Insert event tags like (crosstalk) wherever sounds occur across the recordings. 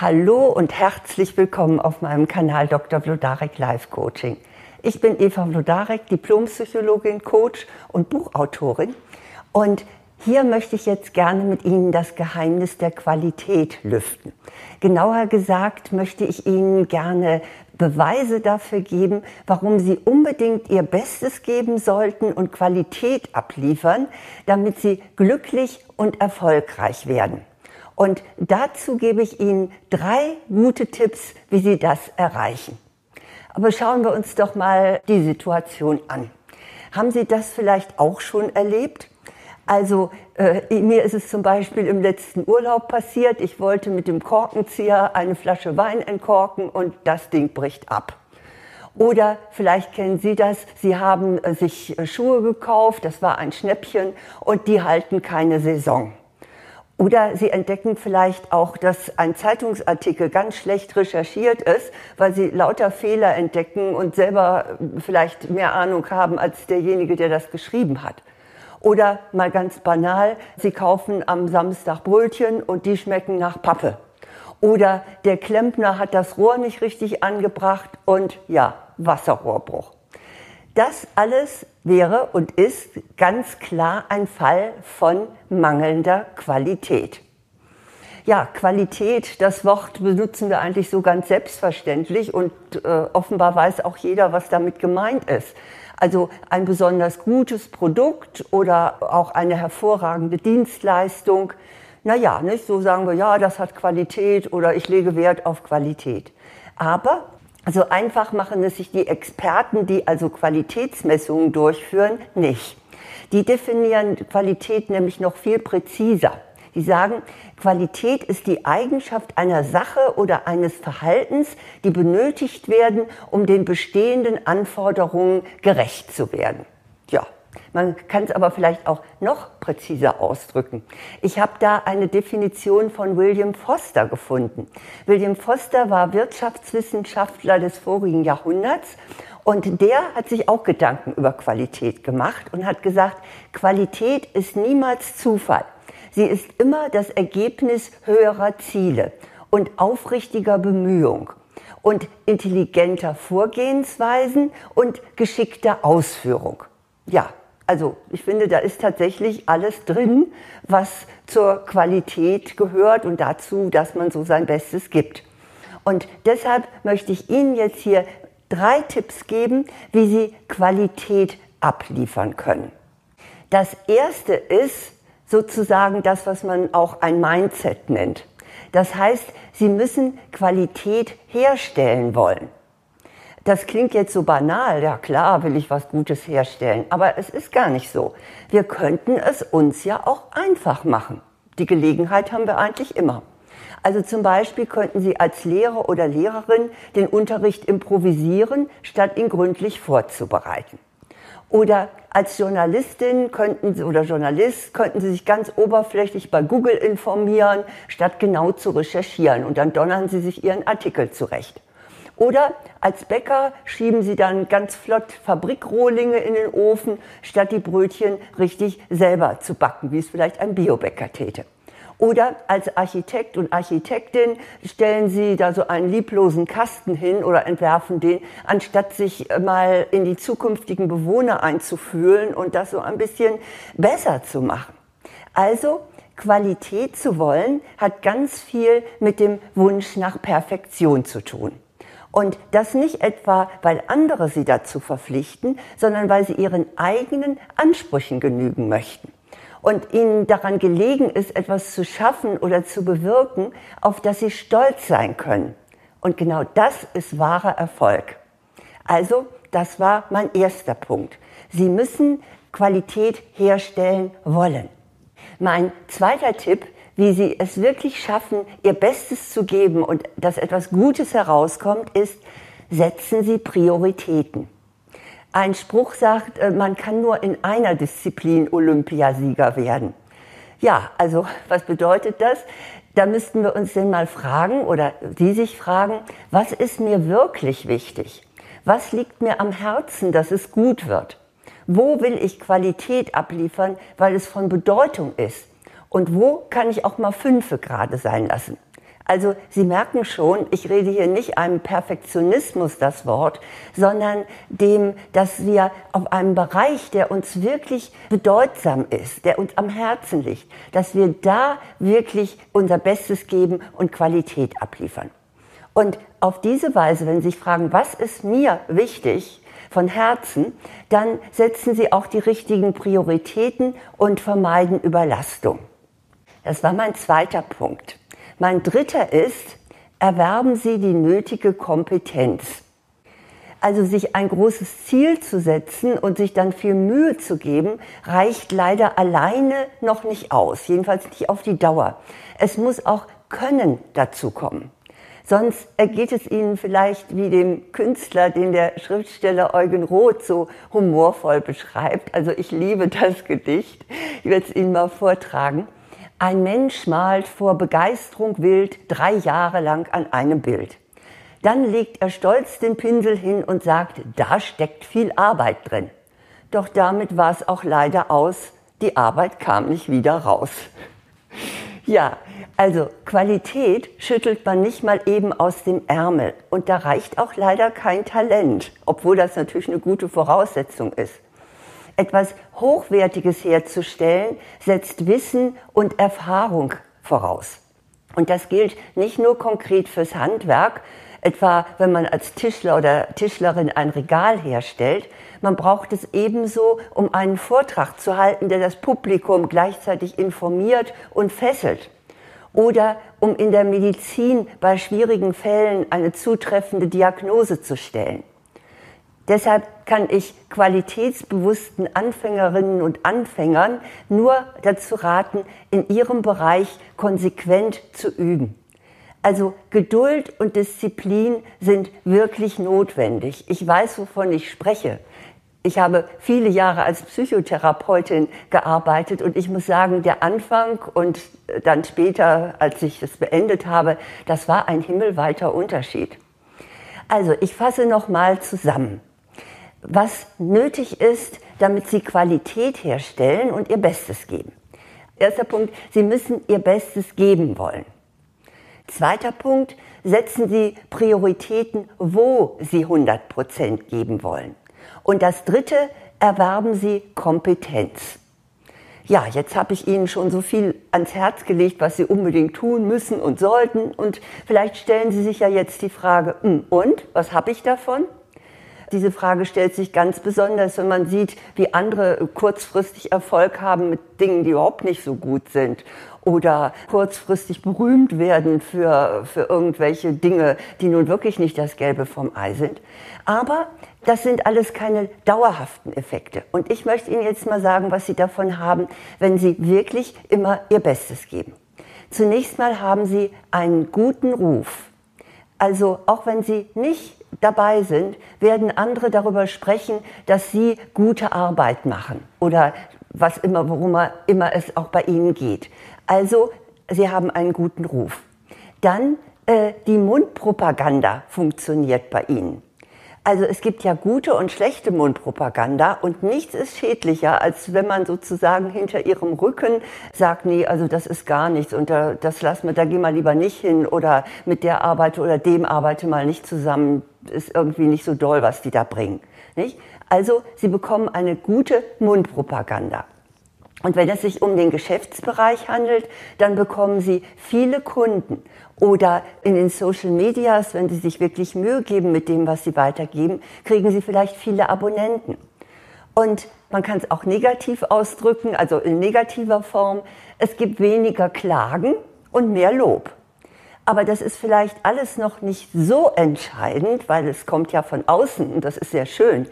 Hallo und herzlich willkommen auf meinem Kanal Dr. Vlodarek Life Coaching. Ich bin Eva Vlodarek, Diplompsychologin, Coach und Buchautorin. Und hier möchte ich jetzt gerne mit Ihnen das Geheimnis der Qualität lüften. Genauer gesagt möchte ich Ihnen gerne Beweise dafür geben, warum Sie unbedingt Ihr Bestes geben sollten und Qualität abliefern, damit Sie glücklich und erfolgreich werden. Und dazu gebe ich Ihnen drei gute Tipps, wie Sie das erreichen. Aber schauen wir uns doch mal die Situation an. Haben Sie das vielleicht auch schon erlebt? Also äh, mir ist es zum Beispiel im letzten Urlaub passiert. Ich wollte mit dem Korkenzieher eine Flasche Wein entkorken und das Ding bricht ab. Oder vielleicht kennen Sie das, Sie haben äh, sich äh, Schuhe gekauft, das war ein Schnäppchen und die halten keine Saison. Oder Sie entdecken vielleicht auch, dass ein Zeitungsartikel ganz schlecht recherchiert ist, weil Sie lauter Fehler entdecken und selber vielleicht mehr Ahnung haben als derjenige, der das geschrieben hat. Oder mal ganz banal, Sie kaufen am Samstag Brötchen und die schmecken nach Pappe. Oder der Klempner hat das Rohr nicht richtig angebracht und ja, Wasserrohrbruch. Das alles wäre und ist ganz klar ein Fall von mangelnder Qualität. Ja, Qualität, das Wort benutzen wir eigentlich so ganz selbstverständlich und äh, offenbar weiß auch jeder, was damit gemeint ist. Also ein besonders gutes Produkt oder auch eine hervorragende Dienstleistung. Naja, nicht so sagen wir, ja, das hat Qualität oder ich lege Wert auf Qualität. Aber so einfach machen es sich die Experten, die also Qualitätsmessungen durchführen, nicht. Die definieren Qualität nämlich noch viel präziser. Die sagen, Qualität ist die Eigenschaft einer Sache oder eines Verhaltens, die benötigt werden, um den bestehenden Anforderungen gerecht zu werden. Man kann es aber vielleicht auch noch präziser ausdrücken. Ich habe da eine Definition von William Foster gefunden. William Foster war Wirtschaftswissenschaftler des vorigen Jahrhunderts und der hat sich auch Gedanken über Qualität gemacht und hat gesagt, Qualität ist niemals Zufall. Sie ist immer das Ergebnis höherer Ziele und aufrichtiger Bemühung und intelligenter Vorgehensweisen und geschickter Ausführung. Ja, also ich finde, da ist tatsächlich alles drin, was zur Qualität gehört und dazu, dass man so sein Bestes gibt. Und deshalb möchte ich Ihnen jetzt hier drei Tipps geben, wie Sie Qualität abliefern können. Das erste ist sozusagen das, was man auch ein Mindset nennt. Das heißt, Sie müssen Qualität herstellen wollen. Das klingt jetzt so banal, ja klar will ich was Gutes herstellen, aber es ist gar nicht so. Wir könnten es uns ja auch einfach machen. Die Gelegenheit haben wir eigentlich immer. Also zum Beispiel könnten Sie als Lehrer oder Lehrerin den Unterricht improvisieren, statt ihn gründlich vorzubereiten. Oder als Journalistin könnten Sie, oder Journalist könnten Sie sich ganz oberflächlich bei Google informieren, statt genau zu recherchieren. Und dann donnern Sie sich Ihren Artikel zurecht. Oder als Bäcker schieben Sie dann ganz flott Fabrikrohlinge in den Ofen, statt die Brötchen richtig selber zu backen, wie es vielleicht ein Biobäcker täte. Oder als Architekt und Architektin stellen Sie da so einen lieblosen Kasten hin oder entwerfen den, anstatt sich mal in die zukünftigen Bewohner einzufühlen und das so ein bisschen besser zu machen. Also Qualität zu wollen, hat ganz viel mit dem Wunsch nach Perfektion zu tun. Und das nicht etwa, weil andere sie dazu verpflichten, sondern weil sie ihren eigenen Ansprüchen genügen möchten. Und ihnen daran gelegen ist, etwas zu schaffen oder zu bewirken, auf das sie stolz sein können. Und genau das ist wahrer Erfolg. Also, das war mein erster Punkt. Sie müssen Qualität herstellen wollen. Mein zweiter Tipp wie sie es wirklich schaffen, ihr Bestes zu geben und dass etwas Gutes herauskommt, ist, setzen sie Prioritäten. Ein Spruch sagt, äh, man kann nur in einer Disziplin Olympiasieger werden. Ja, also (laughs) was bedeutet das? Da müssten wir uns denn mal fragen oder Sie sich fragen, was ist mir wirklich wichtig? Was liegt mir am Herzen, dass es gut wird? Wo will ich Qualität abliefern, weil es von Bedeutung ist? Und wo kann ich auch mal fünfe gerade sein lassen? Also Sie merken schon, ich rede hier nicht einem Perfektionismus das Wort, sondern dem, dass wir auf einem Bereich, der uns wirklich bedeutsam ist, der uns am Herzen liegt, dass wir da wirklich unser Bestes geben und Qualität abliefern. Und auf diese Weise, wenn Sie sich fragen, was ist mir wichtig von Herzen, dann setzen Sie auch die richtigen Prioritäten und vermeiden Überlastung. Das war mein zweiter Punkt. Mein dritter ist, erwerben Sie die nötige Kompetenz. Also sich ein großes Ziel zu setzen und sich dann viel Mühe zu geben, reicht leider alleine noch nicht aus, jedenfalls nicht auf die Dauer. Es muss auch Können dazu kommen. Sonst ergeht es Ihnen vielleicht wie dem Künstler, den der Schriftsteller Eugen Roth so humorvoll beschreibt. Also ich liebe das Gedicht. Ich werde es Ihnen mal vortragen. Ein Mensch malt vor Begeisterung wild drei Jahre lang an einem Bild. Dann legt er stolz den Pinsel hin und sagt, da steckt viel Arbeit drin. Doch damit war es auch leider aus. Die Arbeit kam nicht wieder raus. (laughs) Ja, also Qualität schüttelt man nicht mal eben aus dem Ärmel. Und da reicht auch leider kein Talent, obwohl das natürlich eine gute Voraussetzung ist. Etwas Hochwertiges herzustellen, setzt Wissen und Erfahrung voraus. Und das gilt nicht nur konkret fürs Handwerk, etwa wenn man als Tischler oder Tischlerin ein Regal herstellt, man braucht es ebenso, um einen Vortrag zu halten, der das Publikum gleichzeitig informiert und fesselt. Oder um in der Medizin bei schwierigen Fällen eine zutreffende Diagnose zu stellen. Deshalb kann ich qualitätsbewussten Anfängerinnen und Anfängern nur dazu raten, in ihrem Bereich konsequent zu üben. Also Geduld und Disziplin sind wirklich notwendig. Ich weiß, wovon ich spreche. Ich habe viele Jahre als Psychotherapeutin gearbeitet und ich muss sagen, der Anfang und dann später, als ich es beendet habe, das war ein himmelweiter Unterschied. Also, ich fasse nochmal zusammen was nötig ist, damit Sie Qualität herstellen und Ihr Bestes geben. Erster Punkt, Sie müssen Ihr Bestes geben wollen. Zweiter Punkt, setzen Sie Prioritäten, wo Sie 100 Prozent geben wollen. Und das dritte, erwerben Sie Kompetenz. Ja, jetzt habe ich Ihnen schon so viel ans Herz gelegt, was Sie unbedingt tun müssen und sollten. Und vielleicht stellen Sie sich ja jetzt die Frage, hm, und, was habe ich davon? Diese Frage stellt sich ganz besonders, wenn man sieht, wie andere kurzfristig Erfolg haben mit Dingen, die überhaupt nicht so gut sind oder kurzfristig berühmt werden für, für irgendwelche Dinge, die nun wirklich nicht das Gelbe vom Ei sind. Aber das sind alles keine dauerhaften Effekte. Und ich möchte Ihnen jetzt mal sagen, was Sie davon haben, wenn Sie wirklich immer Ihr Bestes geben. Zunächst mal haben Sie einen guten Ruf. Also auch wenn Sie nicht dabei sind, werden andere darüber sprechen, dass sie gute Arbeit machen oder was immer, worum immer es auch bei ihnen geht. Also, sie haben einen guten Ruf. Dann äh, die Mundpropaganda funktioniert bei ihnen. Also es gibt ja gute und schlechte Mundpropaganda und nichts ist schädlicher, als wenn man sozusagen hinter ihrem Rücken sagt, nee, also das ist gar nichts und da, das lassen wir, da gehen wir lieber nicht hin oder mit der arbeite oder dem arbeite mal nicht zusammen, ist irgendwie nicht so doll, was die da bringen. Nicht? Also sie bekommen eine gute Mundpropaganda. Und wenn es sich um den Geschäftsbereich handelt, dann bekommen Sie viele Kunden. Oder in den Social Medias, wenn Sie sich wirklich Mühe geben mit dem, was Sie weitergeben, kriegen Sie vielleicht viele Abonnenten. Und man kann es auch negativ ausdrücken, also in negativer Form. Es gibt weniger Klagen und mehr Lob. Aber das ist vielleicht alles noch nicht so entscheidend, weil es kommt ja von außen und das ist sehr schön.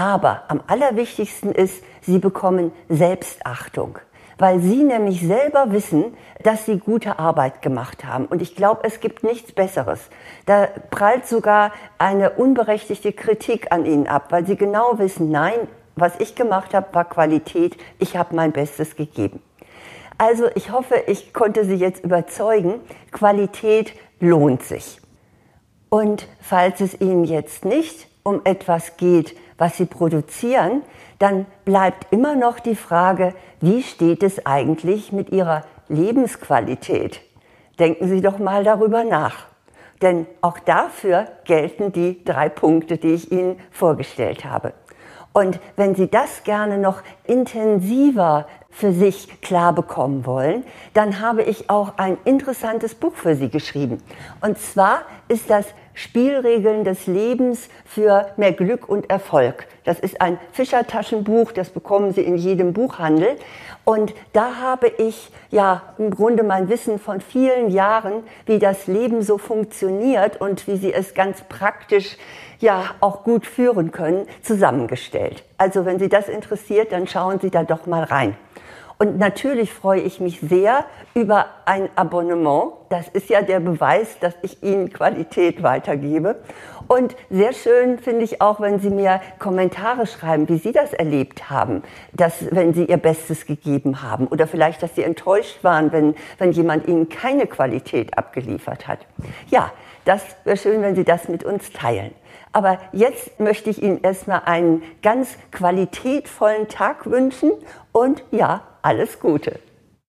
Aber am allerwichtigsten ist, sie bekommen Selbstachtung, weil sie nämlich selber wissen, dass sie gute Arbeit gemacht haben. Und ich glaube, es gibt nichts Besseres. Da prallt sogar eine unberechtigte Kritik an ihnen ab, weil sie genau wissen, nein, was ich gemacht habe, war Qualität, ich habe mein Bestes gegeben. Also ich hoffe, ich konnte Sie jetzt überzeugen, Qualität lohnt sich. Und falls es Ihnen jetzt nicht um etwas geht, was Sie produzieren, dann bleibt immer noch die Frage, wie steht es eigentlich mit Ihrer Lebensqualität? denken Sie doch mal darüber nach. Denn auch dafür gelten die drei Punkte, die ich Ihnen vorgestellt habe. Und wenn Sie das gerne noch intensiver für sich klar bekommen wollen, dann habe ich auch ein interessantes Buch für Sie geschrieben. Und zwar ist das Spielregeln des Lebens für mehr Glück und Erfolg. Das ist ein Fischertaschenbuch, das bekommen Sie in jedem Buchhandel. Und da habe ich ja im Grunde mein Wissen von vielen Jahren, wie das Leben so funktioniert und wie Sie es ganz praktisch ja auch gut führen können, zusammengestellt. Also wenn Sie das interessiert, dann schauen Sie da doch mal rein. Und natürlich freue ich mich sehr über ein Abonnement. Das ist ja der Beweis, dass ich Ihnen Qualität weitergebe. Und sehr schön finde ich auch, wenn Sie mir Kommentare schreiben, wie Sie das erlebt haben, dass, wenn Sie Ihr Bestes gegeben haben oder vielleicht, dass Sie enttäuscht waren, wenn, wenn jemand Ihnen keine Qualität abgeliefert hat. Ja, das wäre schön, wenn Sie das mit uns teilen. Aber jetzt möchte ich Ihnen erstmal einen ganz qualitätvollen Tag wünschen und ja, alles Gute.